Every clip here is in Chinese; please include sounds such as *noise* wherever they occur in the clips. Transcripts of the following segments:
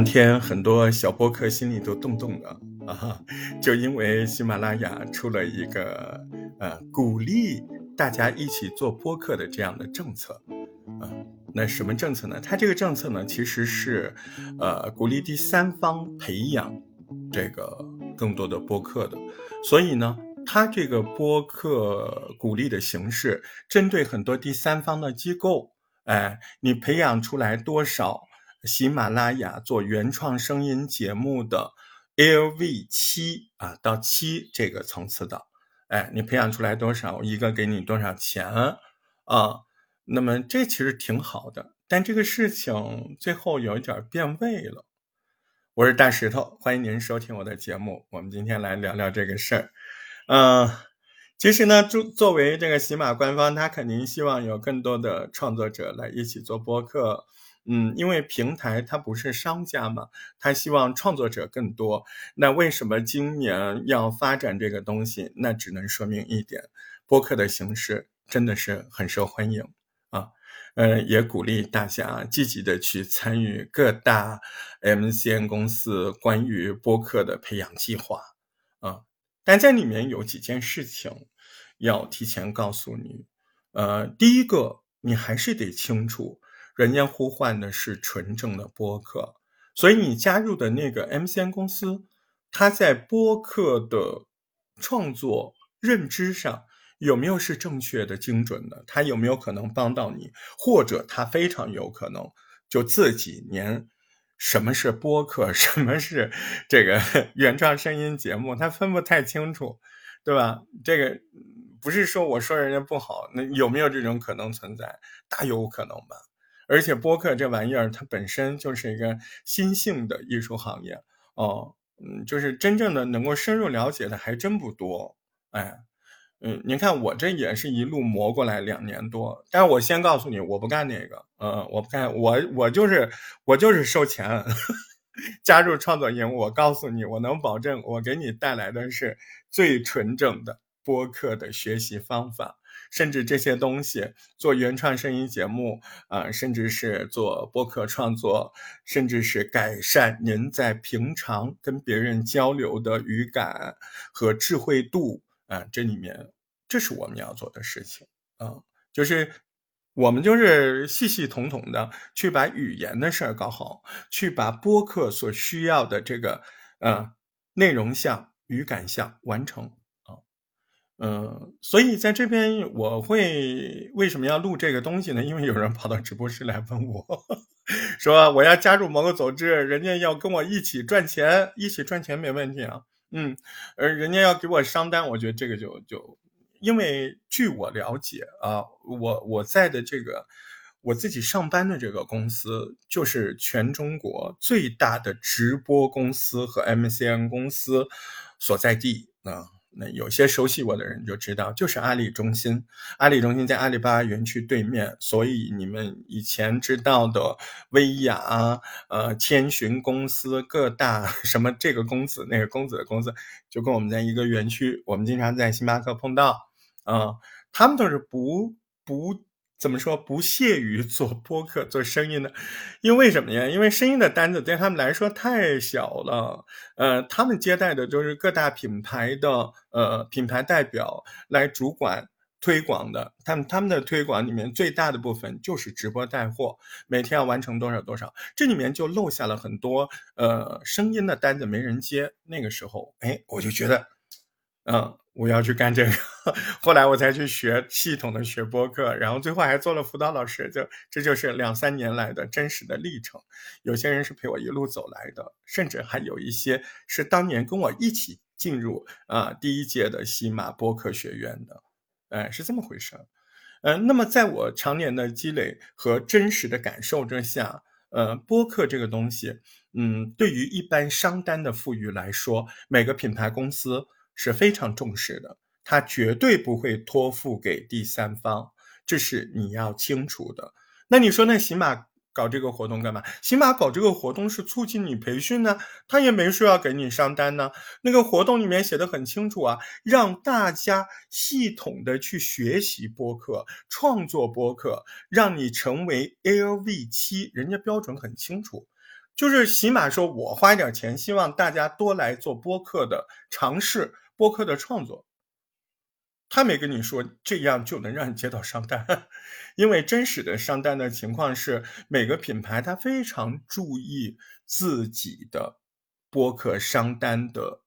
两天很多小播客心里都动动了啊，就因为喜马拉雅出了一个呃鼓励大家一起做播客的这样的政策啊。那什么政策呢？它这个政策呢，其实是呃鼓励第三方培养这个更多的播客的。所以呢，它这个播客鼓励的形式，针对很多第三方的机构，哎，你培养出来多少？喜马拉雅做原创声音节目的 LV 七啊，到七这个层次的，哎，你培养出来多少，一个给你多少钱啊？那么这其实挺好的，但这个事情最后有一点变味了。我是大石头，欢迎您收听我的节目。我们今天来聊聊这个事儿。嗯，其实呢，作作为这个喜马官方，他肯定希望有更多的创作者来一起做播客。嗯，因为平台它不是商家嘛，他希望创作者更多。那为什么今年要发展这个东西？那只能说明一点，播客的形式真的是很受欢迎啊。呃，也鼓励大家积极的去参与各大 MCN 公司关于播客的培养计划啊。但在里面有几件事情要提前告诉你。呃，第一个，你还是得清楚。人家呼唤的是纯正的播客，所以你加入的那个 MCN 公司，它在播客的创作认知上有没有是正确的、精准的？它有没有可能帮到你？或者它非常有可能就自己连什么是播客、*laughs* 什么是这个 *laughs* 原创声音节目，它分不太清楚，对吧？这个不是说我说人家不好，那有没有这种可能存在？大有可能吧。而且播客这玩意儿，它本身就是一个新兴的艺术行业哦，嗯，就是真正的能够深入了解的还真不多，哎，嗯，您看我这也是一路磨过来两年多，但是我先告诉你，我不干那个，嗯，我不干，我我就是我就是收钱 *laughs* 加入创作营，我告诉你，我能保证我给你带来的是最纯正的播客的学习方法。甚至这些东西做原创声音节目啊，甚至是做播客创作，甚至是改善您在平常跟别人交流的语感和智慧度啊，这里面这是我们要做的事情啊，就是我们就是系系统统的去把语言的事儿搞好，去把播客所需要的这个呃内容项、语感项完成。嗯，所以在这边我会为什么要录这个东西呢？因为有人跑到直播室来问我，*laughs* 说我要加入某个组织，人家要跟我一起赚钱，一起赚钱没问题啊。嗯，而人家要给我商单，我觉得这个就就，因为据我了解啊，我我在的这个我自己上班的这个公司，就是全中国最大的直播公司和 MCN 公司所在地啊。那有些熟悉我的人就知道，就是阿里中心。阿里中心在阿里巴巴园区对面，所以你们以前知道的薇娅、呃千寻公司、各大 *laughs* 什么这个公子那个公子的公司，就跟我们在一个园区。我们经常在星巴克碰到，啊，他们都是不不。怎么说不屑于做播客做声音的？因为什么呀？因为声音的单子对他们来说太小了。呃，他们接待的就是各大品牌的呃品牌代表来主管推广的。他们他们的推广里面最大的部分就是直播带货，每天要完成多少多少，这里面就漏下了很多呃声音的单子没人接。那个时候，哎，我就觉得，嗯。我要去干这个，*laughs* 后来我才去学系统的学播客，然后最后还做了辅导老师，就这就是两三年来的真实的历程。有些人是陪我一路走来的，甚至还有一些是当年跟我一起进入啊第一届的西马播客学院的，哎，是这么回事儿。嗯，那么在我常年的积累和真实的感受之下，呃，播客这个东西，嗯，对于一般商单的富裕来说，每个品牌公司。是非常重视的，他绝对不会托付给第三方，这是你要清楚的。那你说，那喜马搞这个活动干嘛？喜马搞这个活动是促进你培训呢，他也没说要给你上单呢。那个活动里面写的很清楚啊，让大家系统的去学习播客，创作播客，让你成为 LV 七，人家标准很清楚。就是起码说我花一点钱，希望大家多来做播客的尝试，播客的创作。他没跟你说这样就能让你接到商单，*laughs* 因为真实的商单的情况是，每个品牌他非常注意自己的播客商单的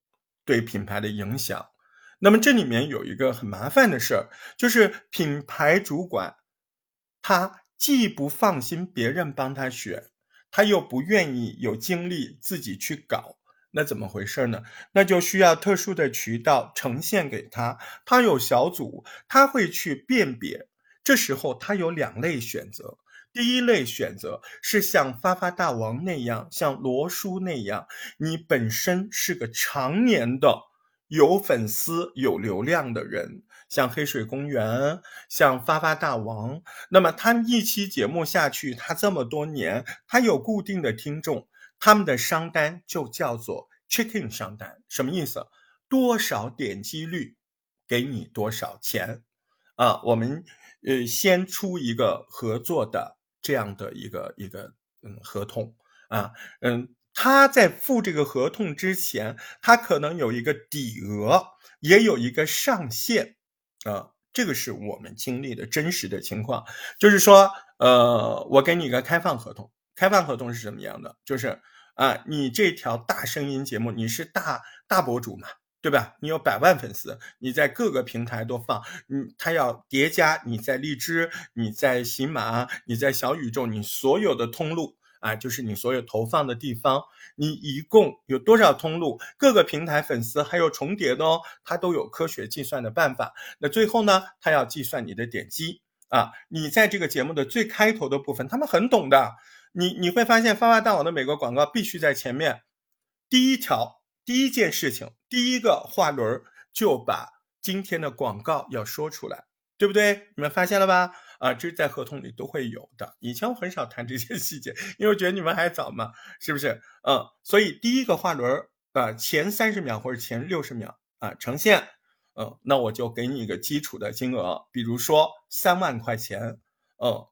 对品牌的影响。那么这里面有一个很麻烦的事儿，就是品牌主管他既不放心别人帮他选，他又不愿意有精力自己去搞。那怎么回事呢？那就需要特殊的渠道呈现给他，他有小组，他会去辨别。这时候他有两类选择：第一类选择是像发发大王那样，像罗叔那样，你本身是个常年的有粉丝、有流量的人，像黑水公园，像发发大王。那么他一期节目下去，他这么多年，他有固定的听众。他们的商单就叫做 chicken 商单，什么意思？多少点击率，给你多少钱啊？我们呃先出一个合作的这样的一个一个嗯合同啊，嗯，他在付这个合同之前，他可能有一个底额，也有一个上限啊，这个是我们经历的真实的情况，就是说，呃，我给你一个开放合同，开放合同是什么样的？就是。啊，你这条大声音节目，你是大大博主嘛，对吧？你有百万粉丝，你在各个平台都放，你他要叠加你在荔枝，你在喜马，你在小宇宙，你所有的通路啊，就是你所有投放的地方，你一共有多少通路？各个平台粉丝还有重叠的哦，它都有科学计算的办法。那最后呢，他要计算你的点击啊，你在这个节目的最开头的部分，他们很懂的。你你会发现，发发大王的每个广告必须在前面，第一条第一件事情，第一个话轮就把今天的广告要说出来，对不对？你们发现了吧？啊，这是在合同里都会有的。以前我很少谈这些细节，因为我觉得你们还早嘛，是不是？嗯，所以第一个话轮啊，前三十秒或者前六十秒啊呈现，嗯，那我就给你一个基础的金额，比如说三万块钱，嗯。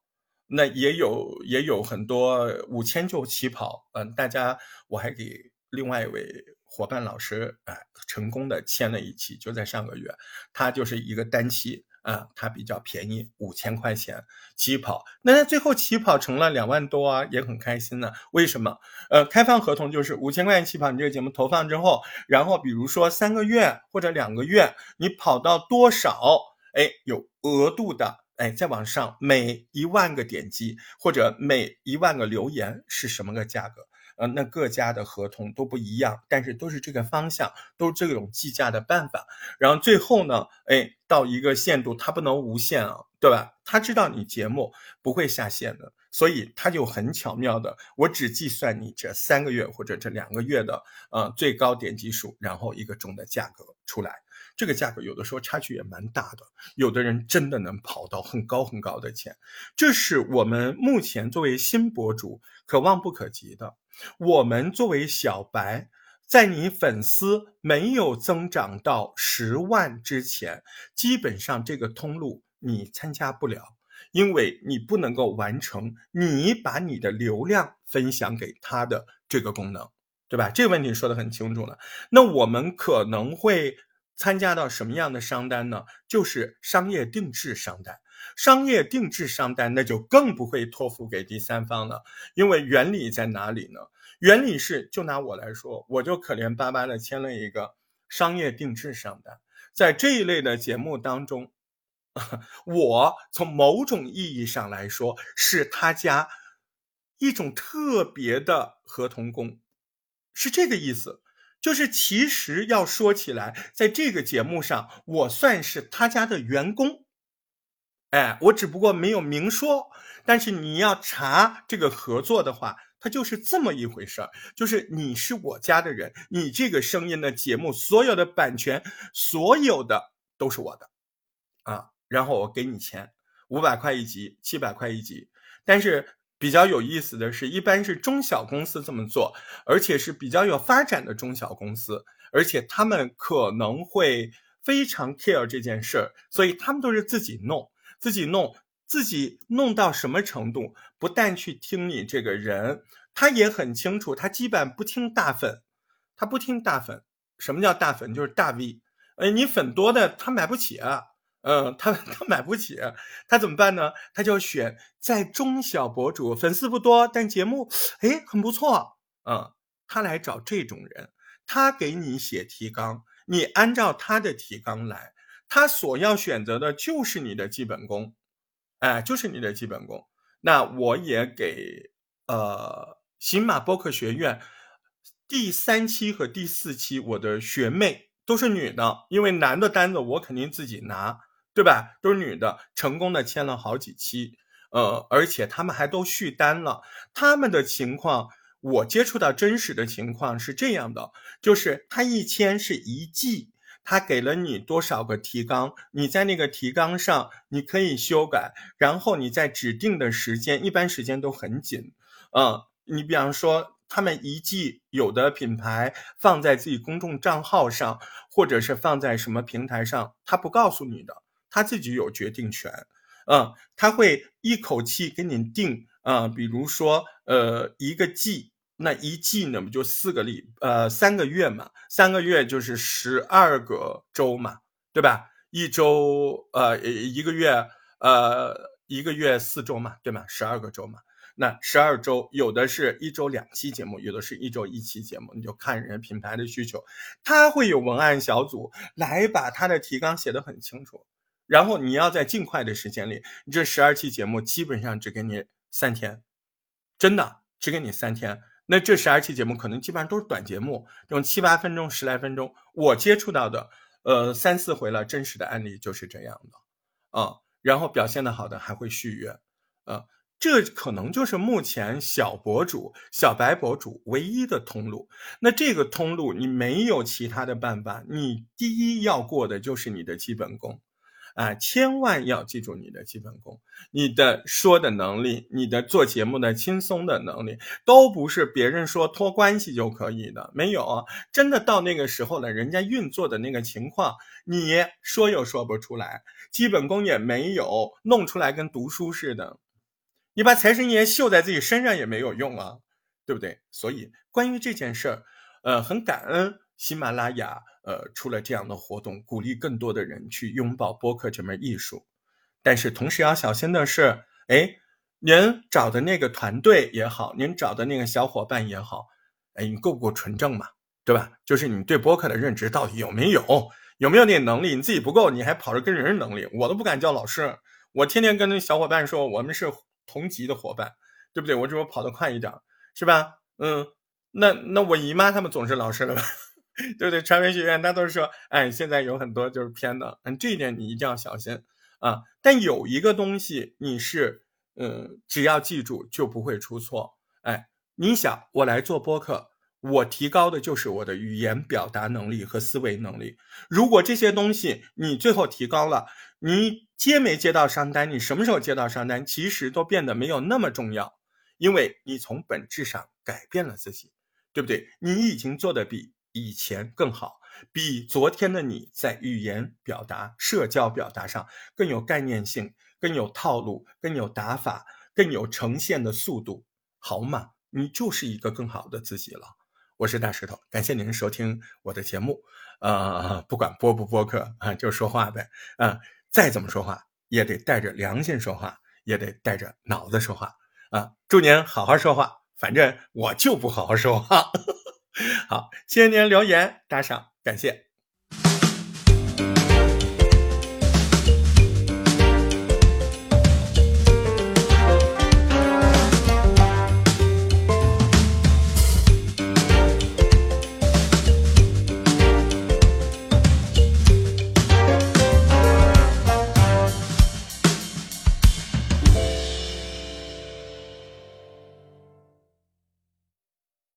那也有也有很多五千就起跑，嗯，大家我还给另外一位伙伴老师啊，成功的签了一期，就在上个月，他就是一个单期啊，他比较便宜，五千块钱起跑，那他最后起跑成了两万多啊，也很开心呢。为什么？呃，开放合同就是五千块钱起跑，你这个节目投放之后，然后比如说三个月或者两个月，你跑到多少，哎，有额度的。哎，再往上，每一万个点击或者每一万个留言是什么个价格？呃，那各家的合同都不一样，但是都是这个方向，都是这种计价的办法。然后最后呢，哎，到一个限度，它不能无限啊，对吧？他知道你节目不会下线的，所以他就很巧妙的，我只计算你这三个月或者这两个月的呃最高点击数，然后一个总的价格出来。这个价格有的时候差距也蛮大的，有的人真的能跑到很高很高的钱，这是我们目前作为新博主可望不可及的。我们作为小白，在你粉丝没有增长到十万之前，基本上这个通路你参加不了，因为你不能够完成你把你的流量分享给他的这个功能，对吧？这个问题说的很清楚了。那我们可能会。参加到什么样的商单呢？就是商业定制商单。商业定制商单那就更不会托付给第三方了，因为原理在哪里呢？原理是，就拿我来说，我就可怜巴巴的签了一个商业定制商单。在这一类的节目当中，*laughs* 我从某种意义上来说是他家一种特别的合同工，是这个意思。就是其实要说起来，在这个节目上，我算是他家的员工，哎，我只不过没有明说。但是你要查这个合作的话，它就是这么一回事儿。就是你是我家的人，你这个声音的节目，所有的版权，所有的都是我的，啊，然后我给你钱，五百块一集，七百块一集，但是。比较有意思的是，一般是中小公司这么做，而且是比较有发展的中小公司，而且他们可能会非常 care 这件事儿，所以他们都是自己弄，自己弄，自己弄到什么程度？不但去听你这个人他也很清楚，他基本不听大粉，他不听大粉。什么叫大粉？就是大 V。呃，你粉多的他买不起啊，嗯，他 *laughs* 他买不起，他怎么办呢？他就选在中小博主，粉丝不多，但节目哎很不错，嗯，他来找这种人，他给你写提纲，你按照他的提纲来，他所要选择的就是你的基本功，哎，就是你的基本功。那我也给呃新马播客学院第三期和第四期我的学妹。都是女的，因为男的单子我肯定自己拿，对吧？都是女的，成功的签了好几期，呃，而且他们还都续单了。他们的情况，我接触到真实的情况是这样的，就是他一签是一季，他给了你多少个提纲，你在那个提纲上你可以修改，然后你在指定的时间，一般时间都很紧，嗯，你比方说。他们一季有的品牌放在自己公众账号上，或者是放在什么平台上，他不告诉你的，他自己有决定权。嗯，他会一口气给你定啊，比如说呃一个季，那一季呢不就四个礼呃三个月嘛，三个月就是十二个周嘛，对吧？一周呃一个月呃一个月四周嘛，对吗？十二个周嘛。那十二周有的是一周两期节目，有的是一周一期节目，你就看人品牌的需求，他会有文案小组来把他的提纲写得很清楚，然后你要在尽快的时间里，你这十二期节目基本上只给你三天，真的只给你三天。那这十二期节目可能基本上都是短节目，用七八分钟、十来分钟，我接触到的，呃，三四回了真实的案例就是这样的，啊，然后表现的好的还会续约，啊。这可能就是目前小博主、小白博主唯一的通路。那这个通路你没有其他的办法，你第一要过的就是你的基本功，啊，千万要记住你的基本功，你的说的能力，你的做节目的轻松的能力，都不是别人说托关系就可以的。没有，真的到那个时候了，人家运作的那个情况，你说又说不出来，基本功也没有，弄出来跟读书似的。你把财神爷绣在自己身上也没有用啊，对不对？所以关于这件事儿，呃，很感恩喜马拉雅呃出了这样的活动，鼓励更多的人去拥抱播客这门艺术。但是同时要小心的是，哎，您找的那个团队也好，您找的那个小伙伴也好，哎，你够不够纯正嘛？对吧？就是你对播客的认知到底有没有？有没有那能力？你自己不够，你还跑着跟人能力？我都不敢叫老师，我天天跟那小伙伴说，我们是。同级的伙伴，对不对？我只有跑得快一点，是吧？嗯，那那我姨妈他们总是老师了吧？对不对？传媒学院他都是说，哎，现在有很多就是偏的，嗯，这一点你一定要小心啊。但有一个东西你是，嗯，只要记住就不会出错。哎，你想我来做播客，我提高的就是我的语言表达能力和思维能力。如果这些东西你最后提高了，你。接没接到商单？你什么时候接到商单？其实都变得没有那么重要，因为你从本质上改变了自己，对不对？你已经做的比以前更好，比昨天的你在语言表达、社交表达上更有概念性、更有套路、更有打法、更有呈现的速度，好嘛？你就是一个更好的自己了。我是大石头，感谢您收听我的节目。呃，不管播不播客啊，就说话呗，啊。再怎么说话，也得带着良心说话，也得带着脑子说话啊！祝您好好说话，反正我就不好好说话。好，谢谢您留言打赏，感谢。